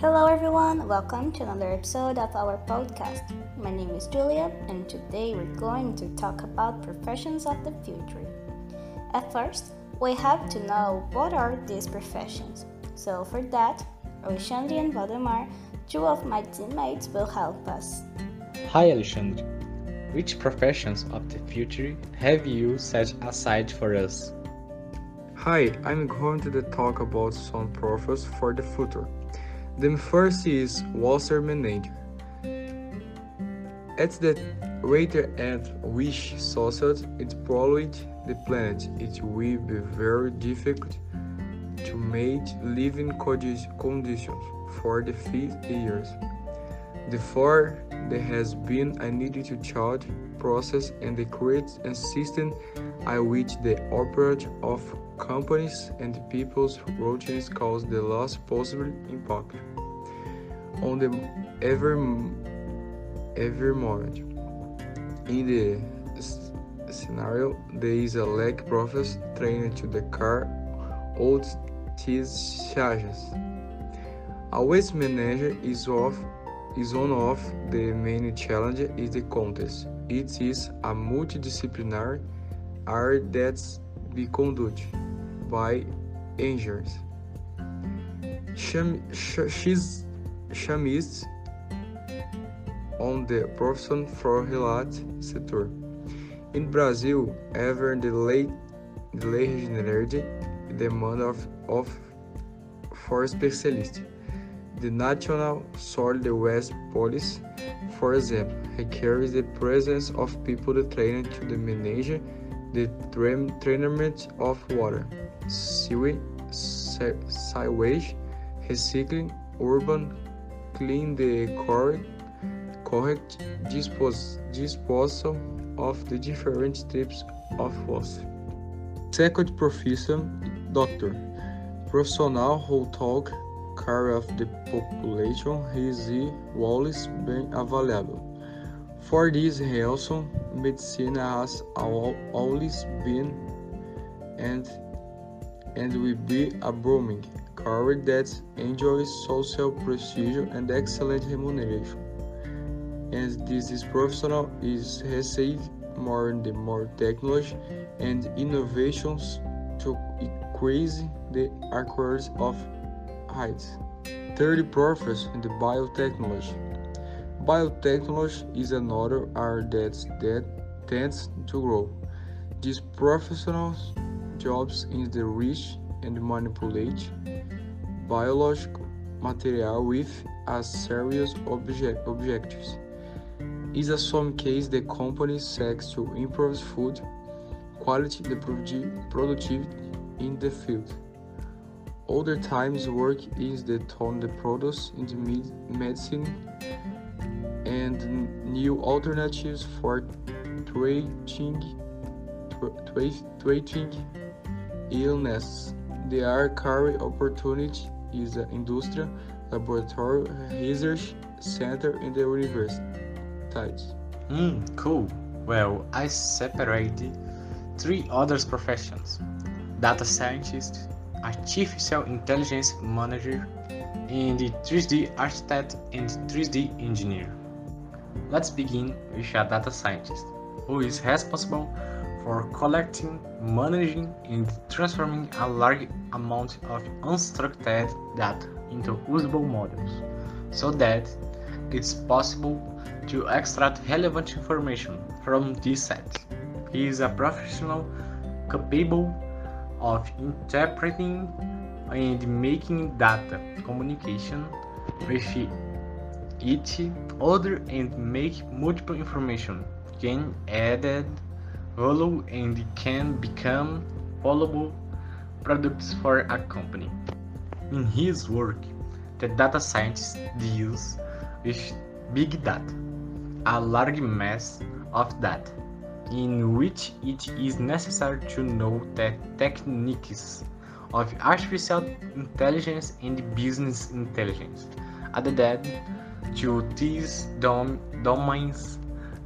Hello, everyone. Welcome to another episode of our podcast. My name is Julia, and today we're going to talk about professions of the future. At first, we have to know what are these professions. So, for that, Alexandre and Waldemar, two of my teammates, will help us. Hi, Alexandre. Which professions of the future have you set aside for us? Hi, I'm going to talk about some professions for the future. The first is water manager. At the rate at which society is polluted the planet, it will be very difficult to make living conditions for the fifth years. Therefore, there has been a need to charge process and create a system by which the operation of companies and people's routines cause the last possible impact on the every every moment. In the scenario, there is a leg process trained to the car old these charges. A waste manager is of is one of the main challenges is the contest. It is a multidisciplinary area that's be conducted by engineers. She's chamists on the profession for related sector. In Brazil, ever the late the generated demand of, of for specialists. The National Soil Waste Police, for example, requires the presence of people trained to the manage the treatment of water, sewage, recycling, urban clean the correct, correct dispos, disposal of the different types of waste. Second profession, doctor. Professional who talk care of the population is always been available. For this reason, medicine has always been and and will be a booming career that enjoys social prestige and excellent remuneration. And this is professional is received more and more technology and innovations to increase the accuracy of heights. Third profession in the biotechnology. Biotechnology is another area that, that tends to grow. These professional jobs in the reach and manipulate biological material with a serious object objectives. In some case, the company seeks to improve food quality and productivity in the field. Other times, work is the on the products in the medicine and new alternatives for treating treating illness. There are career opportunity is an industry, laboratory, research center, in the university. Hmm, cool. Well, I separated three other professions data scientist, artificial intelligence manager, and 3D architect and 3D engineer. Let's begin with a data scientist, who is responsible for collecting, managing, and transforming a large amount of unstructured data into usable models so that it's possible to extract relevant information from these sets. He is a professional capable of interpreting and making data communication with each other and make multiple information can added value and can become valuable products for a company. In his work, the data scientist deals with big data, a large mass of data, in which it is necessary to know the techniques of artificial intelligence and business intelligence. Added to these dom domains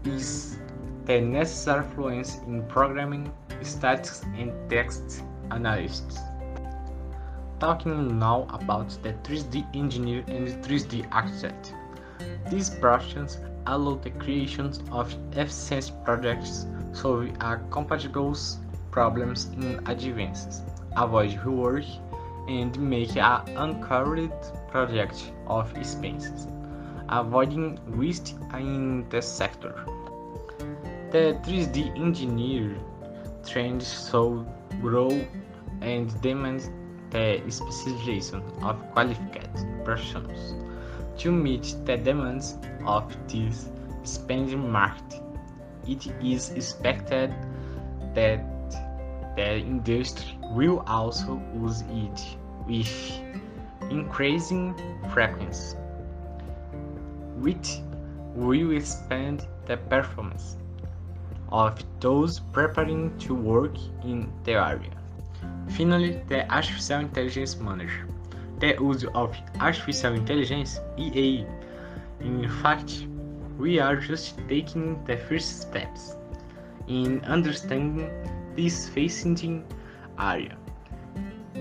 is the necessary fluency in programming, statistics, and text analysis. talking now about the 3D engineer and 3D architect. These professions allow the creation of efficient projects solving compatible problems in advance, avoid rework, and make an uncovered project of expenses, avoiding waste in the sector. The 3D engineer trend so grow and demand the specialization of qualified persons to meet the demands of this expanding market. It is expected that the industry will also use it with increasing frequency, which will expand the performance of those preparing to work in the area. Finally, the Artificial Intelligence Manager. The use of artificial intelligence (EA). In fact, we are just taking the first steps in understanding this fascinating area,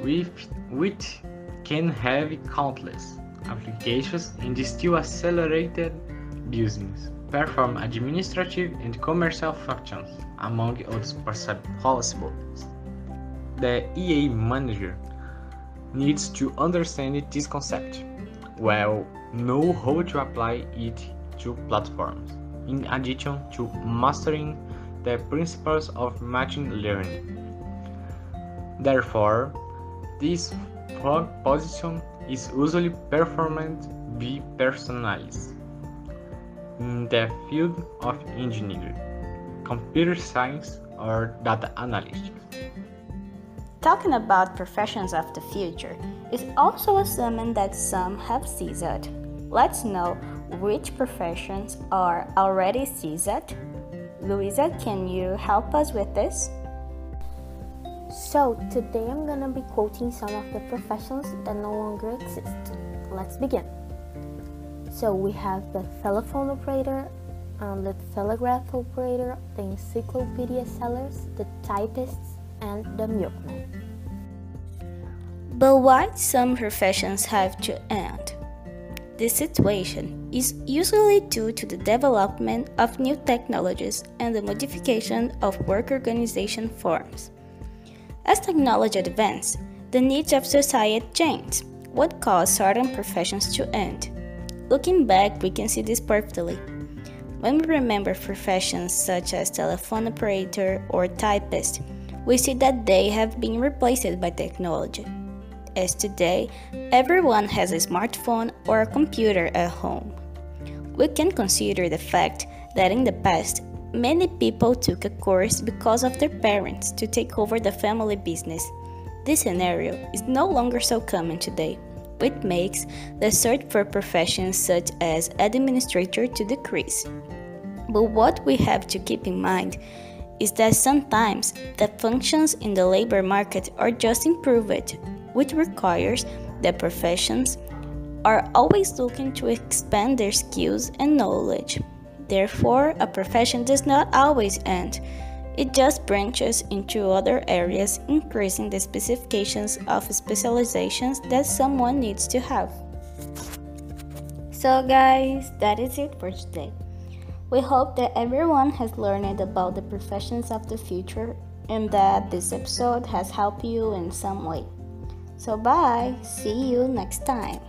with, which can have countless applications and still accelerated business, perform administrative and commercial functions, among other possibilities. The EA manager needs to understand this concept, well, know how to apply it to platforms, in addition to mastering the principles of machine learning. Therefore, this position is usually performed by personalized in the field of engineering, computer science, or data analytics. Talking about professions of the future is also assuming that some have ceased. Let's know which professions are already ceased Luiza, can you help us with this? So, today I'm gonna be quoting some of the professions that no longer exist. Let's begin. So, we have the telephone operator, um, the telegraph operator, the encyclopedia sellers, the typists, and the milkman. But why some professions have to end? This situation is usually due to the development of new technologies and the modification of work organization forms. As technology advances, the needs of society change, what caused certain professions to end. Looking back, we can see this perfectly. When we remember professions such as telephone operator or typist, we see that they have been replaced by technology as today everyone has a smartphone or a computer at home. We can consider the fact that in the past, many people took a course because of their parents to take over the family business. This scenario is no longer so common today, which makes the search for professions such as administrator to decrease. But what we have to keep in mind is that sometimes the functions in the labor market are just improved which requires that professions are always looking to expand their skills and knowledge. Therefore, a profession does not always end. It just branches into other areas, increasing the specifications of specializations that someone needs to have. So, guys, that is it for today. We hope that everyone has learned about the professions of the future and that this episode has helped you in some way. So, bye. See you next time.